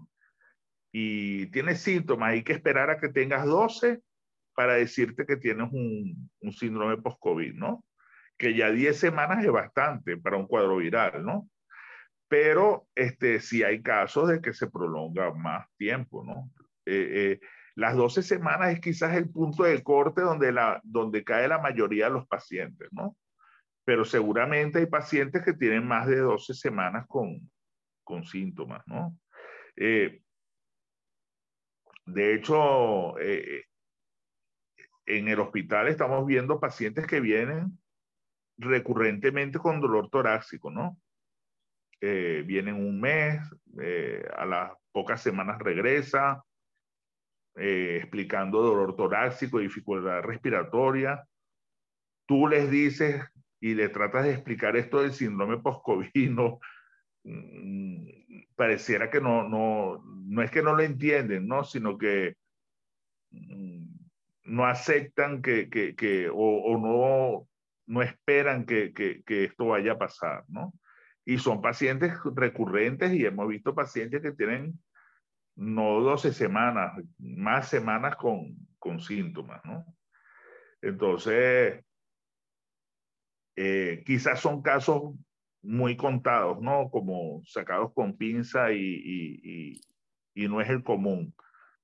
y, tienes síntomas, hay que esperar a que tengas 12 para decirte que tienes un, un síndrome post-COVID, ¿no? Que ya 10 semanas es bastante para un cuadro viral, ¿no? Pero este, sí hay casos de que se prolonga más tiempo, ¿no? Eh, eh, las 12 semanas es quizás el punto de corte donde, la, donde cae la mayoría de los pacientes, ¿no? Pero seguramente hay pacientes que tienen más de 12 semanas con, con síntomas, ¿no? Eh, de hecho, en el hospital estamos viendo pacientes que vienen recurrentemente con dolor torácico, ¿no? Eh, vienen un mes, a las pocas semanas regresa, explicando dolor torácico, dificultad respiratoria. Tú les dices y le tratas de explicar esto del síndrome post-COVID, ¿no? Mm, pareciera que no, no, no es que no lo entienden, ¿no? Sino que mm, no aceptan que, que, que o, o, no, no esperan que, que, que, esto vaya a pasar, ¿no? Y son pacientes recurrentes y hemos visto pacientes que tienen no 12 semanas, más semanas con, con síntomas, ¿no? Entonces, eh, quizás son casos muy contados, ¿no? Como sacados con pinza y, y, y, no es el común.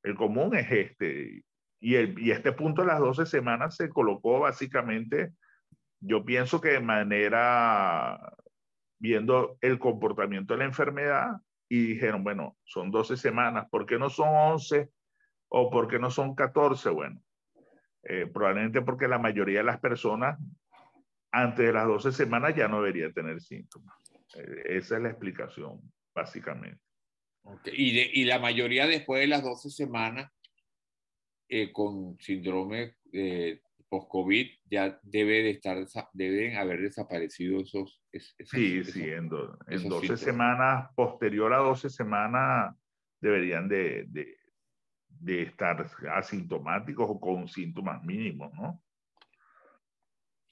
El común es este. Y, el, y este punto de las 12 semanas se colocó básicamente, yo pienso que de manera, viendo el comportamiento de la enfermedad, y dijeron, bueno, son 12 semanas, ¿por qué no son 11 o por qué no son 14? Bueno, eh, probablemente porque la mayoría de las personas antes de las 12 semanas ya no debería tener síntomas. Eh, esa es la explicación, básicamente. Y, y, la mayoría después de las 12 semanas eh, con síndrome post-COVID ya debe de estar, deben haber desaparecido esos. sí, sí, en, 12 semanas, posterior a 12 semanas, deberían de, de, de estar asintomáticos o con síntomas mínimos, ¿no?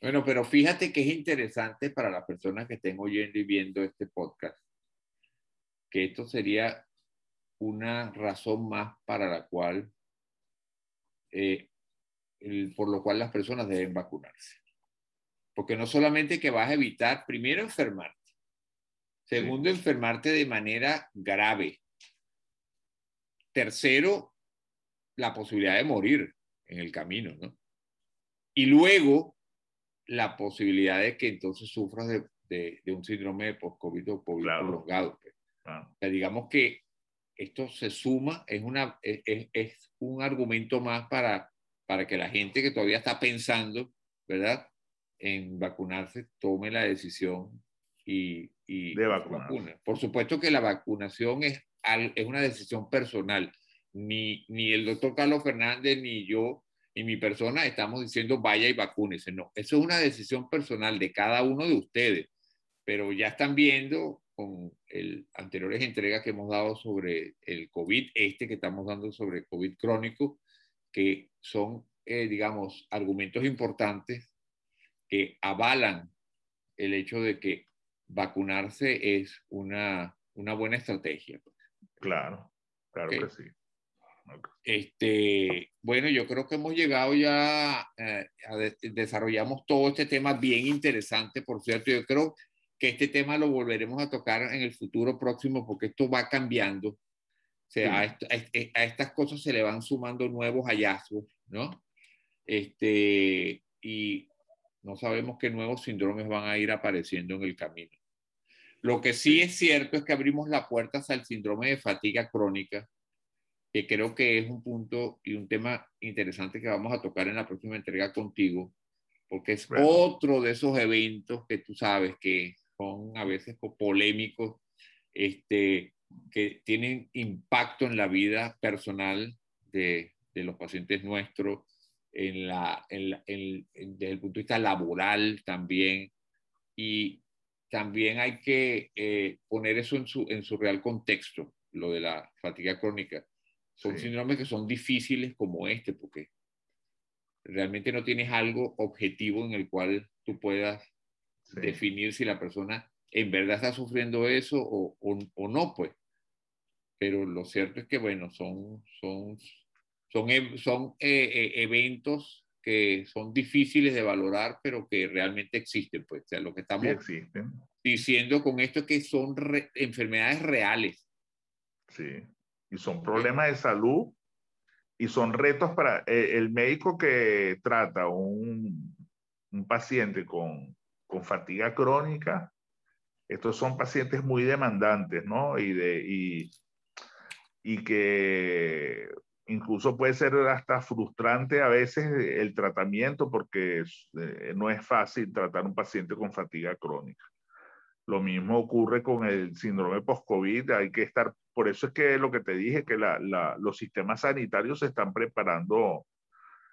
Bueno, pero fíjate que es interesante para las personas que estén oyendo y viendo este podcast, que esto sería una razón más para la cual, eh, por lo cual las personas deben vacunarse. Porque no solamente que vas a evitar, primero, enfermarte. Segundo, enfermarte de manera grave. Tercero, la posibilidad de morir en el camino, ¿no? Y luego, la posibilidad de que entonces sufras de, de, un síndrome de post-COVID o COVID prolongado. Pues. digamos que esto se suma, es, una, es, es, un argumento más para, para que la gente que todavía está pensando, ¿verdad?, en vacunarse, tome la decisión y, y de. Por supuesto que la vacunación es, es una decisión personal. Ni, ni el doctor Carlos Fernández ni yo y mi persona estamos diciendo vaya y vacúnese. No, eso es una decisión personal de cada uno de ustedes, pero ya están viendo con el anteriores entregas que hemos dado sobre el COVID, este que estamos dando sobre el COVID crónico, que son, eh, digamos, argumentos importantes que avalan el hecho de que vacunarse es una, una buena estrategia. Claro, claro que sí. Este, bueno, yo creo que hemos llegado ya, eh, desarrollamos todo este tema bien interesante, por cierto. Yo creo que este tema lo volveremos a tocar en el futuro próximo porque esto va cambiando. O sea, a, a, estas cosas se le van sumando nuevos hallazgos, ¿no? Este, y no sabemos qué nuevos síndromes van a ir apareciendo en el camino. Lo que sí es cierto es que abrimos la puerta el síndrome de fatiga crónica, que creo que es un punto y un tema interesante que vamos a tocar en la próxima entrega contigo, porque es otro de esos eventos que tú sabes que son a veces polémicos, este, que tienen impacto en la vida personal de, de los pacientes nuestros, en la, en desde el punto de vista laboral también, y también hay que eh, poner eso en su, en su real contexto, lo de la fatiga crónica. Son síndromes que son difíciles como este, porque realmente no tienes algo objetivo en el cual tú puedas definir si la persona en verdad está sufriendo eso o, o, no, pues. Pero lo cierto es que, bueno, son, son, son, son eh, eh, eventos que son difíciles de valorar, pero que realmente existen, pues. O sea, lo que estamos diciendo con esto es que son enfermedades reales. Sí, y son problemas de salud y son retos para eh, el médico que trata un, un paciente con, con, fatiga crónica. Estos son pacientes muy demandantes, ¿no? Y, de, y, y que incluso puede ser hasta frustrante a veces el tratamiento porque eh, no es fácil tratar un paciente con fatiga crónica. Lo mismo ocurre con el síndrome post-COVID, hay que estar, por eso es que lo que te dije, que la, los sistemas sanitarios se están preparando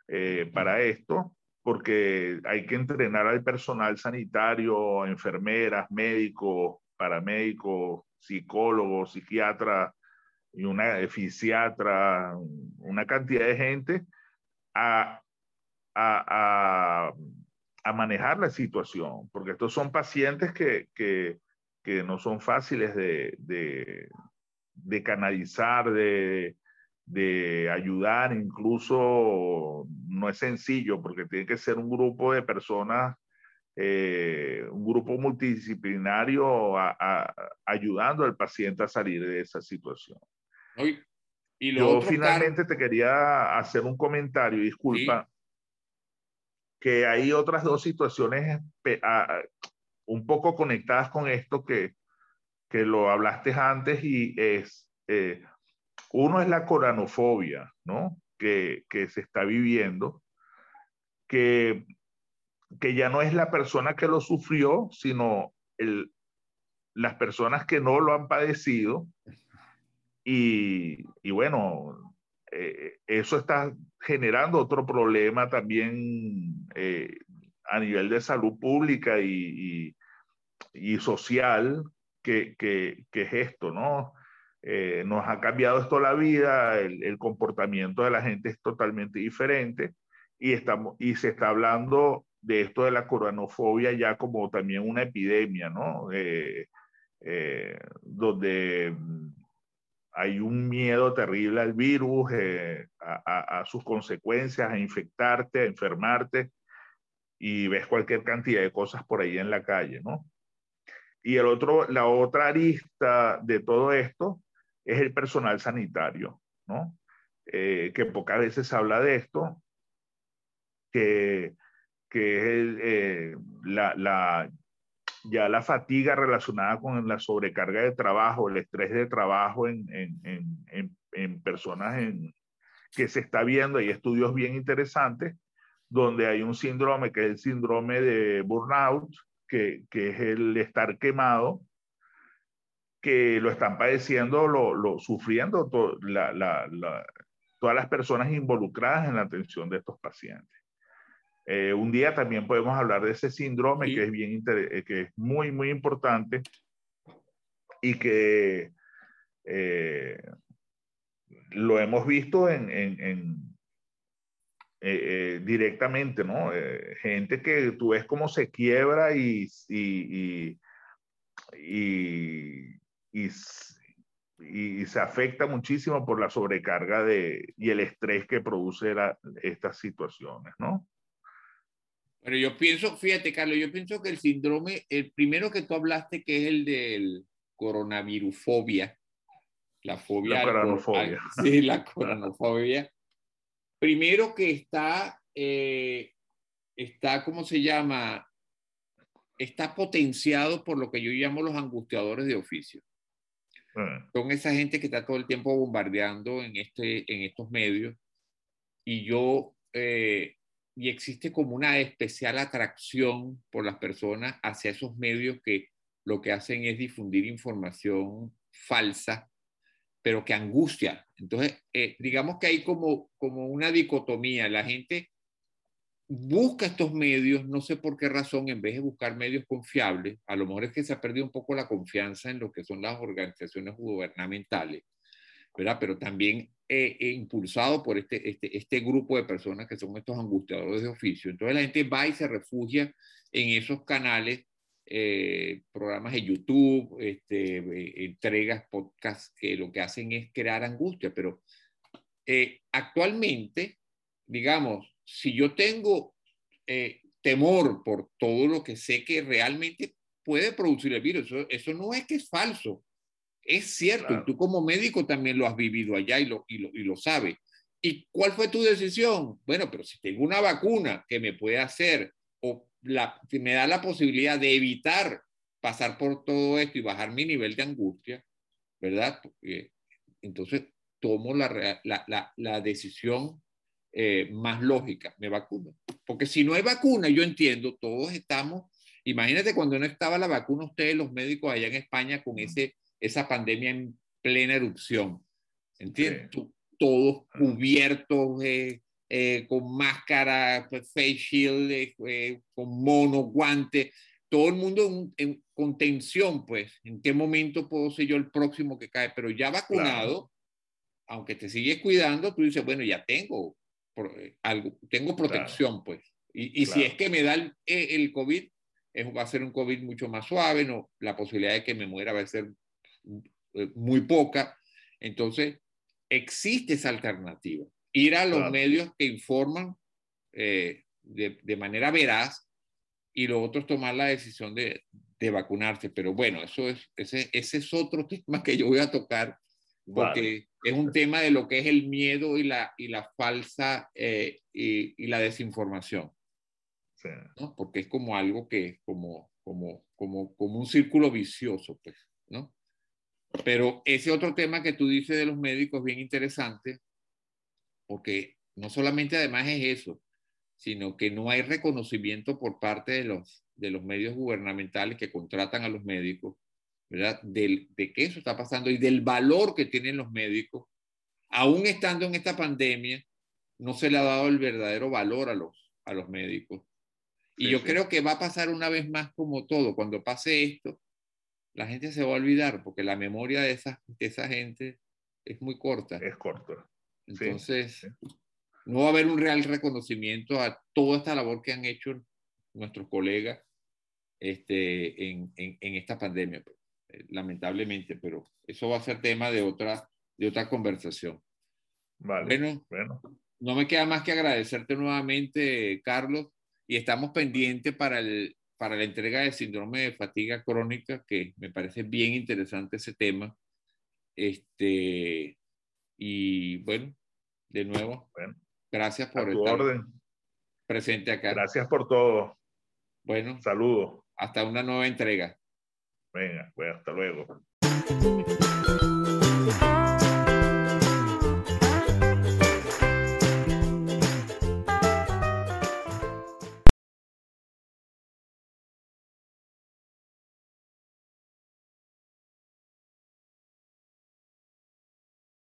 eh, para esto, porque hay que entrenar al personal sanitario, enfermeras, médicos, paramédicos, psicólogos, psiquiatras y una fisiatra, una cantidad de gente a, a, a manejar la situación, porque estos son pacientes que, que, que no son fáciles de, de, de canalizar, de, de, ayudar, incluso no es sencillo, porque tiene que ser un grupo de personas, eh, un grupo multidisciplinario ayudando al paciente a salir de esa situación. Y Yo finalmente te quería hacer un comentario, disculpa que hay otras dos situaciones un poco conectadas con esto que, que lo hablaste antes y es, eh, uno es la coranofobia, ¿no? Que, que, se está viviendo, que, que ya no es la persona que lo sufrió, sino el, las personas que no lo han padecido. Y, y bueno, eh, eso está generando otro problema también eh, a nivel de salud pública y, y, social, que, que, que, es esto, ¿no? Eh, nos ha cambiado esto la vida, el, el, comportamiento de la gente es totalmente diferente y, estamos, y se está hablando de esto de la coronofobia ya como también una epidemia, ¿no? donde hay un miedo terrible al virus, eh, a, sus consecuencias, a infectarte, a enfermarte, y ves cualquier cantidad de cosas por ahí en la calle, ¿no? Y el otro, la otra arista de todo esto es el personal sanitario, ¿no? Eh, que pocas veces se habla de esto, que, que es eh, la, la, ya la fatiga relacionada con la sobrecarga de trabajo, el estrés de trabajo en, en, en, en personas que se está viendo, hay estudios bien interesantes, donde hay un síndrome que es el síndrome de burnout, que, que es el estar quemado, que lo están padeciendo, lo, lo sufriendo todas las personas involucradas en la atención de estos pacientes. Eh, un día también podemos hablar de ese síndrome que es bien eh, que es muy muy importante y que eh, lo hemos visto en, en, directamente, ¿no? gente que tú ves cómo se quiebra y, y, y, y se afecta muchísimo por la sobrecarga de, y el estrés que produce estas situaciones, ¿no? Pero yo pienso, fíjate, Carlos, yo pienso que el síndrome, el primero que tú hablaste, que es el del coronavirufobia, la fobia. La coronofobia. sí, la coronofobia. Primero que está, eh, está, ¿cómo se llama? Está potenciado por lo que yo llamo los angustiadores de oficio. Ah. Son esa gente que está todo el tiempo bombardeando en, este, en estos medios. Y yo, eh, y existe como una especial atracción por las personas hacia esos medios que lo que hacen es difundir información falsa, pero que angustia. Entonces, eh, digamos que hay como, como una dicotomía. La gente busca estos medios, no sé por qué razón, en vez de buscar medios confiables, a lo mejor es que se ha perdido un poco la confianza en lo que son las organizaciones gubernamentales, ¿verdad? Pero también eh, eh, impulsado por este, este, este grupo de personas que son estos angustiadores de oficio. Entonces la gente va y se refugia en esos canales, eh, programas de YouTube, este, entregas, podcasts, que lo que hacen es crear angustia. Pero actualmente, digamos, si yo tengo temor por todo lo que sé que realmente puede producir el virus, eso, eso no es que es falso, es cierto, y tú como médico también lo has vivido allá y lo, y lo, y lo sabes. ¿Y cuál fue tu decisión? Bueno, pero si tengo una vacuna que me puede hacer o la, que me da la posibilidad de evitar pasar por todo esto y bajar mi nivel de angustia, ¿verdad? entonces tomo la, la, la, decisión eh, más lógica, me vacuno. Porque si no hay vacuna, yo entiendo, todos estamos, imagínate cuando no estaba la vacuna, ustedes los médicos allá en España con ese esa pandemia en plena erupción. ¿Entiendes? Todos cubiertos, eh, eh, con máscara, pues, face shield, eh, con mono, guantes, todo el mundo en, con tensión, pues, ¿en qué momento puedo ser yo el próximo que cae? Pero ya vacunado, aunque te sigues cuidando, tú dices, bueno, ya tengo algo, tengo protección, pues. Y, y si es que me da el, el COVID, va a ser un COVID mucho más suave, no, la posibilidad de que me muera va a ser eh, muy poca. Entonces, existe esa alternativa. Ir a los medios que informan eh, de, de, manera veraz y los otros tomar la decisión de, de, vacunarse. Pero bueno, eso es, ese, ese es otro tema que yo voy a tocar porque es un tema de lo que es el miedo y la, y la falsa eh, y, y, la desinformación. ¿no? Porque es como algo que es como, como, como, como un círculo vicioso, pues, ¿no? Pero ese otro tema que tú dices de los médicos es bien interesante, porque no solamente además es eso, sino que no hay reconocimiento por parte de los, de los medios gubernamentales que contratan a los médicos, ¿verdad? Del, de qué eso está pasando y del valor que tienen los médicos. Aún estando en esta pandemia, no se le ha dado el verdadero valor a los, a los médicos. Y yo creo que va a pasar una vez más como todo. Cuando pase esto, la gente se va a olvidar porque la memoria de esa, de esa gente es muy corta. Es corta. Entonces, no va a haber un real reconocimiento a toda esta labor que han hecho nuestros colegas este, en, en, en esta pandemia, pues, eh, lamentablemente, pero eso va a ser tema de otra, de otra conversación. Vale. Bueno, bueno, no me queda más que agradecerte nuevamente, Carlos, y estamos pendientes para el, para la entrega de síndrome de fatiga crónica, que me parece bien interesante ese tema. Este, y bueno, de nuevo, gracias por estar presente acá. Gracias por todo. Bueno, saludos. Hasta una nueva entrega. Venga, pues hasta luego.